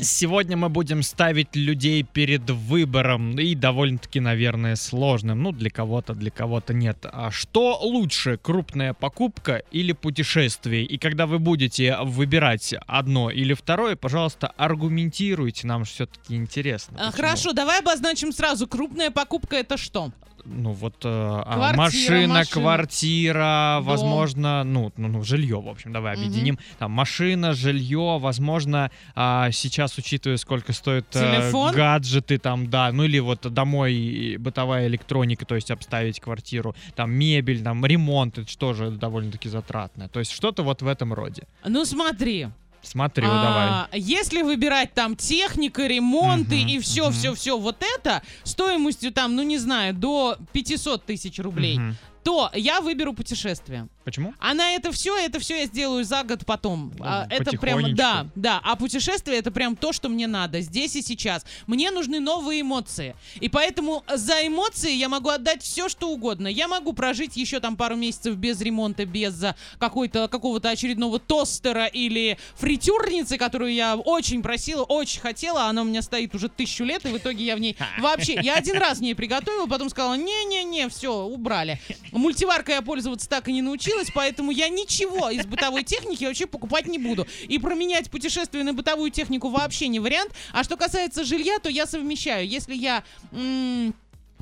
Сегодня мы будем ставить людей перед выбором, и довольно-таки, наверное, сложным. Ну, для кого-то, для кого-то нет. А что лучше, крупная покупка или путешествие? И когда вы будете выбирать одно или второе, пожалуйста, аргументируйте, нам все-таки интересно. А, почему. Хорошо, давай обозначим сразу. Крупная покупка это что? Ну вот э, а, Квартира, машина, машина. квартира, Дом. возможно, ну, ну, ну жилье, в общем, давай объединим. Там машина, жилье, возможно, а, сейчас, учитывая, сколько стоят э, Телефон? гаджеты, там, да, ну или вот домой бытовая электроника, то есть обставить квартиру, там мебель, там ремонт, это что же довольно-таки затратно. То есть что-то вот в этом роде. Ну смотри. Смотри, вот давай. а, Если выбирать там техника, ремонты Мгм, и все, мгм. все, все вот это стоимостью там, ну не знаю, до 500 тысяч рублей, Мгм. то я выберу путешествие. Почему? А на это все, это все я сделаю за год потом. Ну, А, это прям, да, да. А путешествие это прям то, что мне надо здесь и сейчас. Мне нужны новые эмоции. И поэтому за эмоции я могу отдать все, что угодно. Я могу прожить еще там пару месяцев без ремонта, без а, какой-то какого-то очередного тостера или фритюрницы, которую я очень просила, очень хотела. Она у меня стоит уже тысячу лет, и в итоге я в ней вообще... Я один раз в ней приготовила, потом сказала, не-не-не, все, убрали. Мультиваркой я пользоваться так и не научилась, поэтому я ничего из бытовой техники вообще покупать не буду. И променять путешествие на бытовую технику вообще не вариант. А что касается жилья, то я совмещаю. Если я... м,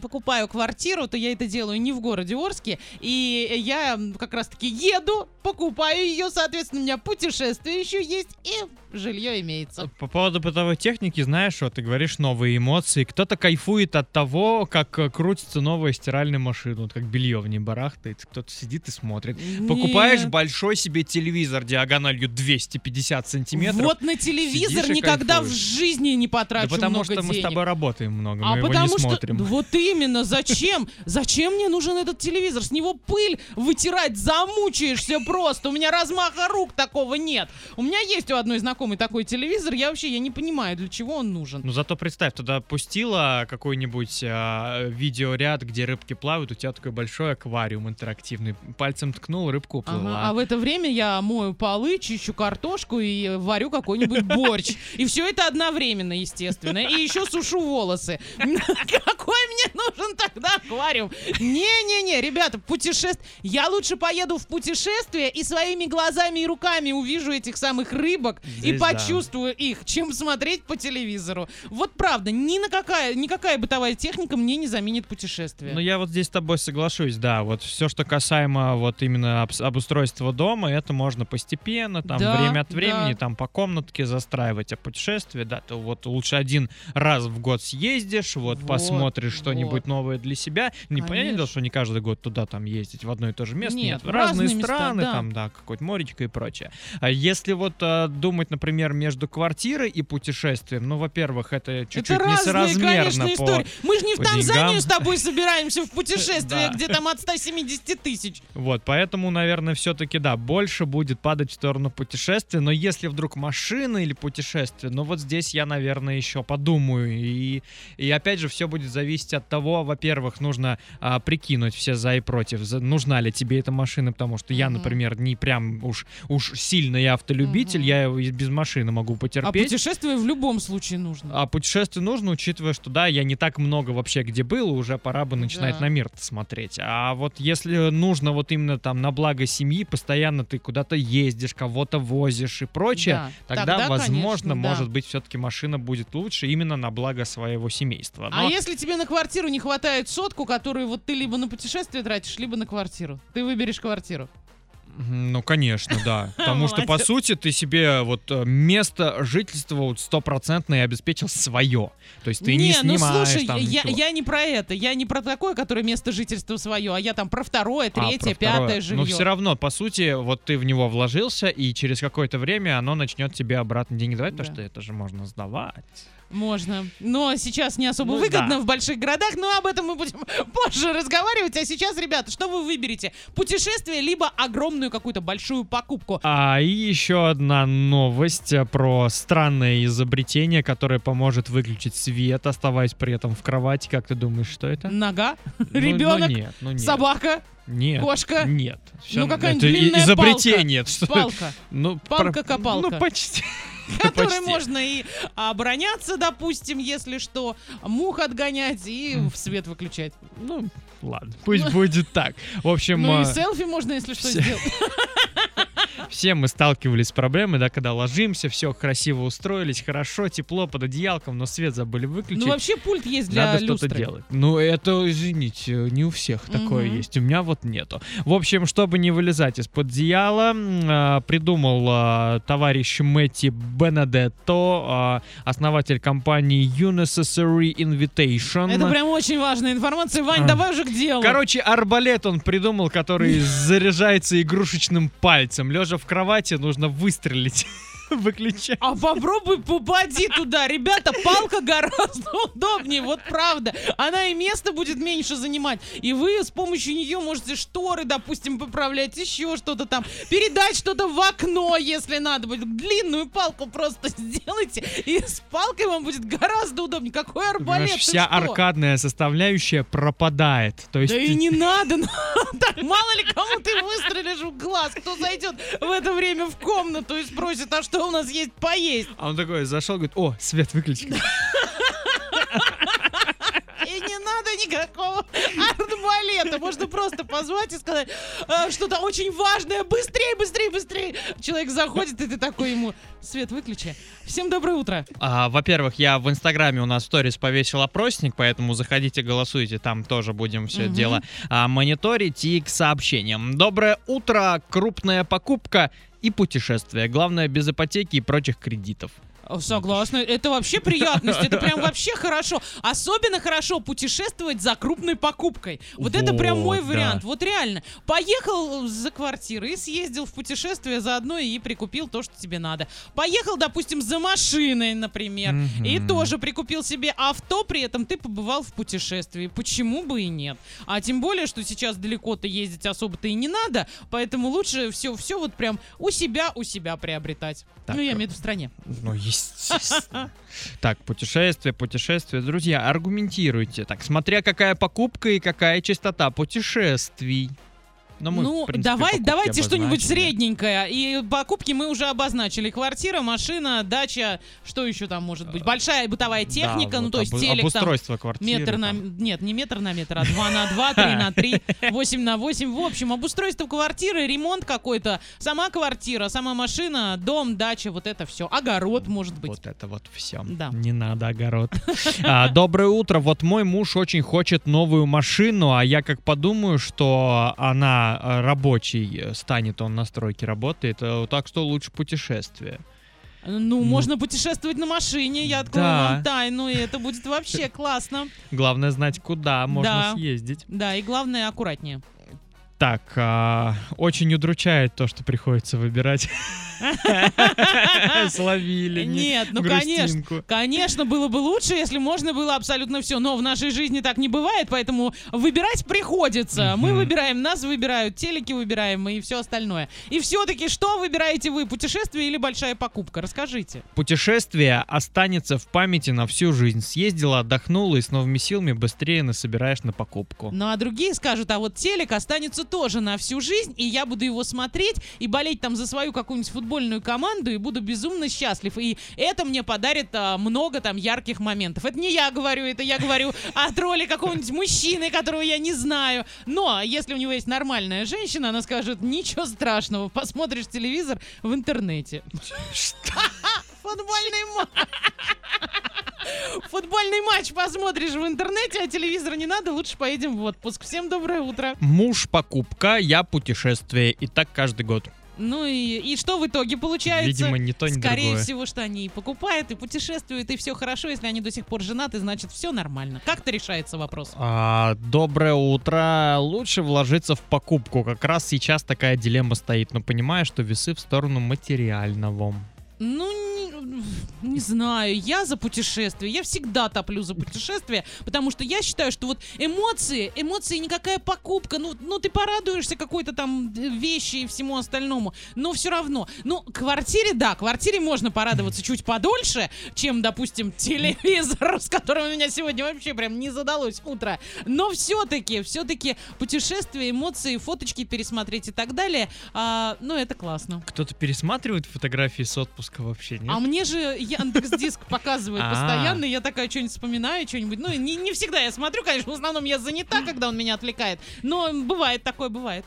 покупаю квартиру, то я это делаю не в городе Орске, и я как раз-таки еду, покупаю ее, соответственно, у меня путешествие еще есть, и жилье имеется. По поводу бытовой техники, знаешь, вот ты говоришь новые эмоции. Кто-то кайфует от того, как э, крутится новая стиральная машина, вот как белье в ней барахтает. Кто-то сидит и смотрит. Покупаешь Нет. большой себе телевизор диагональю 250 сантиметров. Вот на телевизор никогда в кайфуешь. жизни не да потрачу потому много что мы с денег. тобой работаем много, А мы его потому не что смотрим. Да вот именно, зачем? Зачем мне нужен этот телевизор? С него пыль вытирать замучаешься просто. У меня размаха рук такого нет. У меня есть у одной знакомой такой телевизор. Я вообще я не понимаю, для чего он нужен. Ну зато представь, туда пустила какой-нибудь а, видеоряд, где рыбки плавают, у тебя такой большой аквариум интерактивный. Пальцем ткнул, рыбку уплыла. Ага, а в это время я мою полы, чищу картошку и варю какой-нибудь борщ. И все это одновременно, естественно. И еще сушу волосы. Какой мне нужен тогда аквариум? Не-не-не, ребята, путешествие. Я лучше поеду в путешествие и своими глазами и руками увижу этих самых рыбок и Здесь да. почувствую их, чем смотреть по телевизору. Вот правда, ни на какая, никакая бытовая техника мне не заменит путешествие. Ну, я вот здесь с тобой соглашусь, да. Вот все, что касаемо вот именно обс- обустройства дома, это можно постепенно, там, Да, время от времени, да. там, по комнатке застраивать. А путешествие, да, то вот лучше один раз в год съездишь, вот, Вот, посмотришь что-нибудь вот. новое для себя. Не понятно, Конечно. что не каждый год туда там ездить в одно и то же место. Нет, Нет, разные разные места, страны, да. там, да, какое-то моречко и прочее. А если вот а, думать, например, между квартирой и путешествием, ну, во-первых, это чуть-чуть Это разные, несоразмерно конечно, по... истории. Мы же не в Танзанию деньгам. с тобой собираемся в путешествие, где там от 170 тысяч. Вот, поэтому, наверное, все-таки, да, больше будет падать в сторону путешествия, но если вдруг машина или путешествие, ну вот здесь я, наверное, еще подумаю, и, и опять же, все будет зависеть от того, во-первых, нужно а, прикинуть все за и против, за- нужна ли тебе эта машина, потому что я, Мгм. например, не прям уж, уж сильный автолюбитель, Мгм. я без машины могу А потерпеть. путешествие в любом случае нужно. А путешествие нужно, учитывая, что да, я не так много вообще где был, уже пора бы начинать Да. на мир смотреть. А вот если нужно вот именно там на благо семьи, постоянно ты куда-то ездишь, кого-то возишь и прочее, Да. тогда, возможно, конечно, да. может быть, все-таки машина будет лучше именно на благо своего семейства. А Но- если тебе на квартиру не хватает сотку, которую вот ты либо на путешествие тратишь, либо на квартиру? Ты выберешь квартиру. Ну, конечно, да. Потому что, по сути, ты себе вот э, место жительства вот стопроцентно и обеспечил свое. То есть ты не, ну снимаешь слушай, там я, ничего. я не про это. Я не про такое, которое место жительства свое, а я там про второе, А, третье, про второе. пятое жилье. Но все равно, по сути, вот ты в него вложился, и через какое-то время оно начнет тебе обратно деньги давать, потому Да. что это же можно сдавать. Можно. Но сейчас не особо Ну выгодно да. в больших городах, но об этом мы будем позже разговаривать. А сейчас, ребята, что вы выберете? Путешествие, либо огромную какую-то большую покупку? А и еще одна новость э, про странное изобретение, которое поможет выключить свет, оставаясь при этом в кровати. Как ты думаешь, что это? Нога, Ну, ну ребенок, нет, ну нет. собака, Нет. кошка, Нет. Ну, какая-нибудь длинная изобретение. Что... палка. Ну, про- Палка-копалка. Ну, почти. которой можно и обороняться, допустим, если что, мух отгонять и в свет выключать. Ну, ладно, пусть будет так. В общем, Ну и а, селфи можно, если что, сделать. все мы сталкивались с проблемой, да, когда ложимся, все красиво устроились, хорошо, тепло под одеялком, но свет забыли выключить. Ну вообще пульт есть для Надо что-то делать. Ну, это, извините, не у всех такое Мгм. есть. У меня вот нету. В общем, чтобы не вылезать из-под одеяла, а, придумал а, товарищ Мэтти Бенедетто, а, основатель компании Unnecessary Invitation. Это прям очень важная информация. Вань, А. давай уже к делу. Короче, арбалет он придумал, который заряжается игрушечным пальцем. Лежа в кровати, нужно выстрелить. Выключай. А попробуй попади туда. Ребята, палка гораздо удобнее, вот правда. Она и место будет меньше занимать. И вы с помощью нее можете шторы, допустим, поправлять, еще что-то там. Передать что-то в окно, если надо будет. Длинную палку просто сделайте. И с палкой вам будет гораздо удобнее. Какой арбалет? Ты вся что? аркадная составляющая пропадает. То есть Да и не надо. ну, так, мало ли кому ты выстрелишь в глаз, кто зайдет в это время в комнату и спросит, а что у нас есть поесть? А он такой зашел, говорит, о, свет выключи. Никакого арбалета. Можно просто позвать и сказать «А, что-то очень важное. Быстрее, быстрее, быстрее. Человек заходит, и ты такой ему свет выключи. Всем доброе утро. А, во-первых, я в Инстаграме у нас в сторис повесил опросник, поэтому заходите, голосуйте, там тоже будем все Мгм. дело а, мониторить и к сообщениям. Доброе утро, крупная покупка и путешествие. Главное, без ипотеки и прочих кредитов. Согласна, это вообще приятность, это прям вообще хорошо. Особенно хорошо путешествовать за крупной покупкой. Вот, это прям мой Вот, да. вариант. Вот реально, поехал за квартирой и съездил в путешествие заодно и прикупил то, что тебе надо. Поехал, допустим, за машиной, например, и Мгм. тоже прикупил себе авто, при этом ты побывал в путешествии. Почему бы и нет? А тем более, что сейчас далеко-то ездить особо-то и не надо, поэтому лучше все, все вот прям у себя, у себя приобретать. Так, ну, я имею в виду в стране. Ну, естественно. Так, путешествие, путешествие. Друзья, аргументируйте. Так, смотря какая покупка и какая частота путешествий. Но мы, ну, принципе, давай, давайте что-нибудь средненькое. И покупки мы уже обозначили. Квартира, машина, дача, что еще там может быть? Большая бытовая техника, Да, ну вот то есть телек там. Обустройство квартиры. Метр на... там. Нет, не метр на метр, а 2 на 2, 3 на 3, 8 на 8. В общем, обустройство квартиры, ремонт какой-то, сама квартира, сама машина, дом, дача, вот это все. Огород, может быть. Вот это вот все. Да. Не надо огород. А, Доброе утро. Вот мой муж очень хочет новую машину, а я как подумаю, что она э, рабочий э, станет, он на стройке работает, э, так что лучше путешествие. Ну, можно путешествовать на машине, я открою Да. вам тайну, и это будет вообще классно. Главное знать, куда можно Да. съездить. Да, и главное, аккуратнее. Так, а, очень удручает то, что приходится выбирать. Словили. не- Нет, ну конечно. Конечно, было бы лучше, если можно было абсолютно все, но в нашей жизни так не бывает, поэтому выбирать приходится. Мы выбираем, нас выбирают, телеки выбираем и все остальное. И все-таки, что выбираете вы, путешествие или большая покупка? Расскажите. Путешествие останется в памяти на всю жизнь. Съездила, отдохнула и с новыми силами быстрее насобираешь на покупку. Ну а другие скажут, а вот телек останется тоже на всю жизнь, и я буду его смотреть и болеть там за свою какую-нибудь футбольную команду, и буду безумно счастлив. И это мне подарит а, много там ярких моментов. Это не я говорю, это я говорю от роли какого-нибудь мужчины, которого я не знаю. Но если у него есть нормальная женщина, она скажет, ничего страшного, посмотришь телевизор в интернете. Футбольный матч. Футбольный матч посмотришь в интернете, а телевизора не надо, лучше поедем в отпуск. Всем доброе утро. Муж покупка, я путешествие. И так каждый год. Ну и, и что в итоге получается? Видимо, ни то, ни Скорее другое. всего, что они и покупают, и путешествуют, и все хорошо. Если они до сих пор женаты, значит все нормально. Как-то решается вопрос. А, доброе утро. Лучше вложиться в покупку. Как раз сейчас такая дилемма стоит. Но понимаю, что весы в сторону материального. Ну, не, знаю, я за путешествие. Я всегда топлю за путешествие, потому что я считаю, что вот эмоции, эмоции никакая покупка. Ну, ну ты порадуешься какой-то там вещи и всему остальному, но все равно. Ну, квартире, да, квартире можно порадоваться чуть подольше, чем, допустим, телевизор, с которым у меня сегодня вообще прям не задалось утро. Но все-таки, все-таки путешествия, эмоции, фоточки пересмотреть и так далее, а, ну, это классно. Кто-то пересматривает фотографии с отпуска вообще, нет? А мне мне же Яндекс Диск показывает А. постоянно, я такая что-нибудь вспоминаю, что-нибудь. Ну, не, не всегда я смотрю, конечно, в основном я занята, когда он меня отвлекает. Но бывает такое, бывает.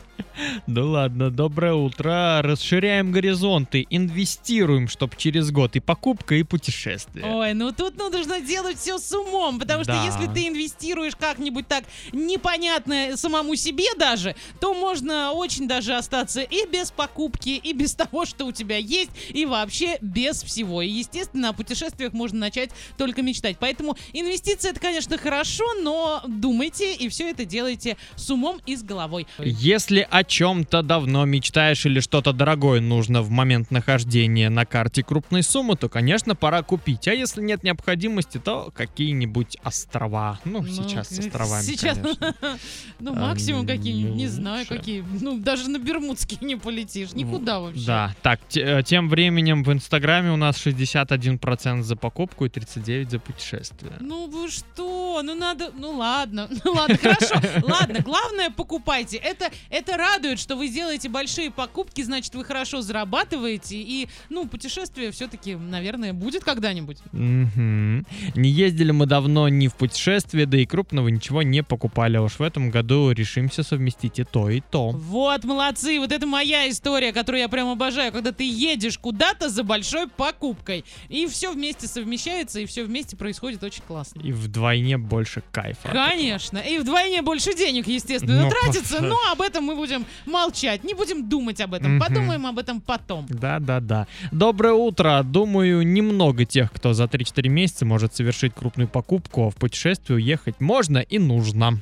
Да ладно, доброе утро. Расширяем горизонты, инвестируем, чтоб через год и покупка, и путешествие. Ой, ну тут ну, нужно делать все с умом, потому что Да. если ты инвестируешь как-нибудь так непонятно самому себе даже, то можно очень даже остаться и без покупки, и без того, что у тебя есть, и вообще без всего. И, естественно, о путешествиях можно начать только мечтать. Поэтому инвестиции это, конечно, хорошо, но думайте и все это делайте с умом и с головой. Если о чем-то давно мечтаешь или что-то дорогое нужно в момент нахождения на карте крупной суммы, то, конечно, пора купить. А если нет необходимости, то какие-нибудь острова. Ну, Ну, сейчас с э, островами, сейчас- конечно. Ну, А, максимум какие-нибудь, не знаю, какие. Ну, даже на Бермудские не полетишь. Никуда вообще. Да, так, э, тем временем в Инстаграме у нас 61% за покупку и 39% за путешествие. Ну вы что? Ну надо. Ну ладно. Ну ладно, хорошо. Ладно, главное покупайте. Это, это радует, что вы делаете большие покупки, значит, вы хорошо зарабатываете. И, ну, путешествие все-таки, наверное, будет когда-нибудь. Не ездили мы давно ни в путешествие, да и крупного ничего не покупали. А уж в этом году решимся совместить и то, и то. Вот, молодцы. Вот это моя история, которую я прям обожаю, когда ты едешь куда-то за большой покупкой. И все вместе совмещается, и все вместе происходит очень классно. И вдвойне больше кайфа. Конечно. И вдвойне больше денег, естественно, Ну, тратится. просто. Но об этом мы будем молчать. Не будем думать об этом. Мгм. Подумаем об этом потом. Да-да-да. Доброе утро. Думаю, немного тех, кто за 3-4 месяца может совершить крупную покупку, а в путешествие уехать можно и нужно.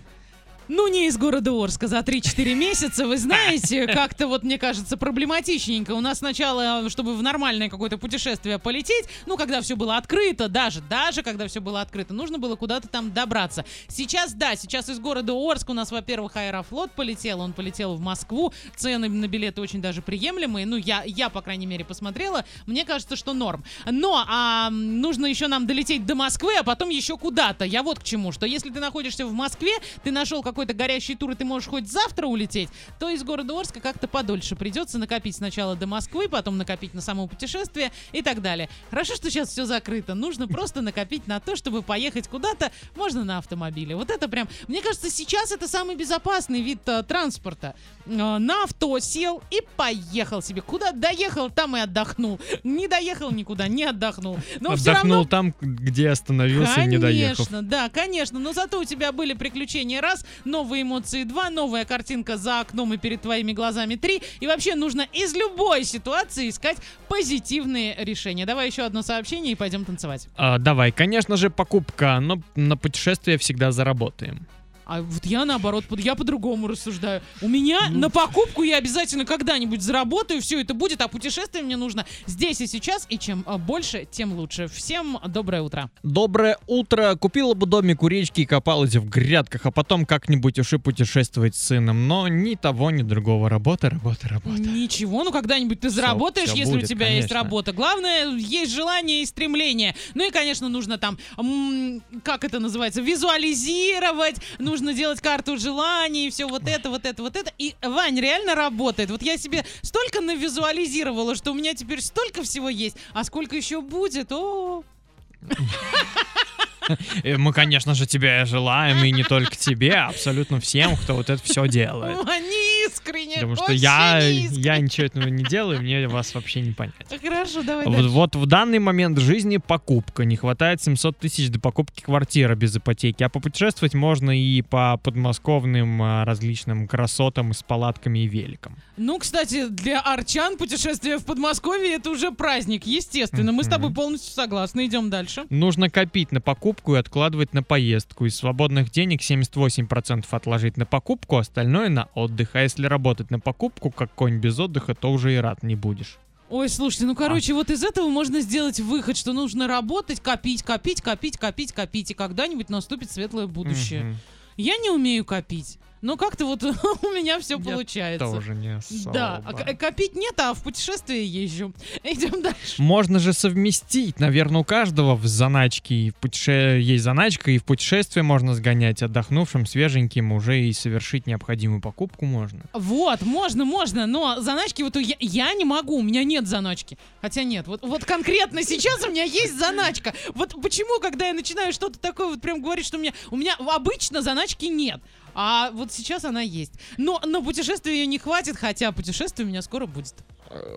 Ну, не из города Орска за 3-4 месяца, вы знаете, как-то вот, мне кажется, проблематичненько. У нас сначала, чтобы в нормальное какое-то путешествие полететь, ну, когда все было открыто, даже, даже когда все было открыто, нужно было куда-то там добраться. Сейчас, да, сейчас из города Орск у нас, во-первых, Аэрофлот полетел, он полетел в Москву, цены на билеты очень даже приемлемые, ну, я, я по крайней мере, посмотрела, мне кажется, что норм. Но а, нужно еще нам долететь до Москвы, а потом еще куда-то. Я вот к чему, что если ты находишься в Москве, ты нашел какой-то горящий тур, и ты можешь хоть завтра улететь, то из города Орска как-то подольше придется накопить сначала до Москвы, потом накопить на само путешествие и так далее. Хорошо, что сейчас все закрыто. Нужно просто накопить на то, чтобы поехать куда-то, можно на автомобиле. Вот это прям, мне кажется, сейчас это самый безопасный вид э, транспорта. Э, на авто сел и поехал себе. Куда доехал, там и отдохнул. Не доехал никуда, не отдохнул. Но Отдохнул равно там, где остановился, не доехав. Конечно, да, конечно. Но зато у тебя были приключения раз, новые эмоции два, новая картинка за окном и перед твоими глазами три. И вообще нужно из любой ситуации искать позитивные решения. Давай еще одно сообщение и пойдем танцевать. А, давай, конечно же, покупка, но на путешествие всегда заработаем. А вот я наоборот, я по-другому рассуждаю. У меня Ну. на покупку я обязательно когда-нибудь заработаю, все это будет, а путешествие мне нужно здесь и сейчас, и чем а, больше, тем лучше. Всем доброе утро. Доброе утро. Купила бы домик у речки и копалась в грядках, а потом как-нибудь уж и путешествовать с сыном. Но ни того, ни другого. Работа, работа, работа. Ничего, ну когда-нибудь ты заработаешь, всё если будет, у тебя есть конечно. работа. Главное, есть желание и стремление. Ну и, конечно, нужно там, как это называется, визуализировать, нужно делать карту желаний, все вот это, вот это, вот это. И Вань реально работает. Вот я себе столько навизуализировала, что у меня теперь столько всего есть, а сколько еще будет, о Э, Мы, конечно же, тебя желаем, и не только тебе, а абсолютно всем, кто вот это все делает. Они искренне, Потому что я, я ничего этого не делаю, мне вас вообще не понять. Хорошо, давай Вот, вот в данный момент жизни покупка. Не хватает 700 тысяч до покупки квартиры без ипотеки. А попутешествовать можно и по подмосковным а, различным красотам с палатками и великом. Ну, кстати, для арчан путешествие в Подмосковье это уже праздник, естественно. Мы с тобой полностью согласны. Идем дальше. Нужно копить на покупку и откладывать на поездку. Из свободных денег 78% отложить на покупку, остальное на отдых. А если работать на покупку, как конь без отдыха, то уже и рад не будешь. Ой, слушайте, ну короче, вот из этого можно сделать выход, что нужно работать, копить, копить, копить, копить, копить, и когда-нибудь наступит светлое будущее. Мгм. Я не умею копить. Но как-то вот у меня все Я получается. Тоже не особо. Да, а копить нет, а в путешествие езжу. Идем дальше. Можно же совместить, наверное, у каждого в заначке и в путеше... есть заначка, и в путешествие можно сгонять отдохнувшим, свеженьким, уже и совершить необходимую покупку можно. Вот, можно, можно, но заначки вот у я, я не могу, у меня нет заначки. Хотя нет, вот, вот конкретно сейчас у меня есть заначка. Вот почему, когда я начинаю что-то такое вот прям говорить, что у меня, у меня обычно заначки нет. А вот сейчас она есть. Но на путешествие ее не хватит, хотя путешествие у меня скоро будет.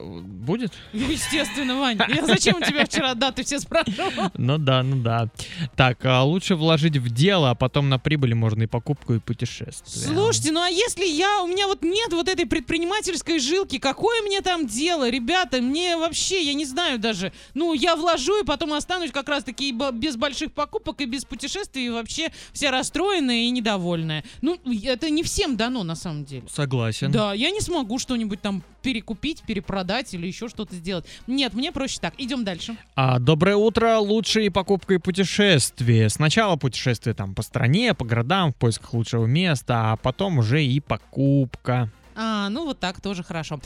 Будет? Естественно, Ваня. Я зачем у тебя вчера даты все спрашивал? Ну да, ну да. Так, а лучше вложить в дело, а потом на прибыли можно и покупку, и путешествие. Слушайте, ну а если я, у меня вот нет вот этой предпринимательской жилки, какое мне там дело, ребята, мне вообще, я не знаю даже, ну я вложу и потом останусь как раз таки и бо- без больших покупок и без путешествий, и вообще вся расстроенная и недовольная. Ну, это не всем дано на самом деле. Согласен. Да, я не смогу что-нибудь там перекупить, перепродать или еще что-то сделать. Нет, мне проще так. Идем дальше. А, доброе утро, лучшие покупка и путешествия. Сначала путешествие там по стране, по городам, в поисках лучшего места, а потом уже и покупка. А, ну вот так тоже хорошо.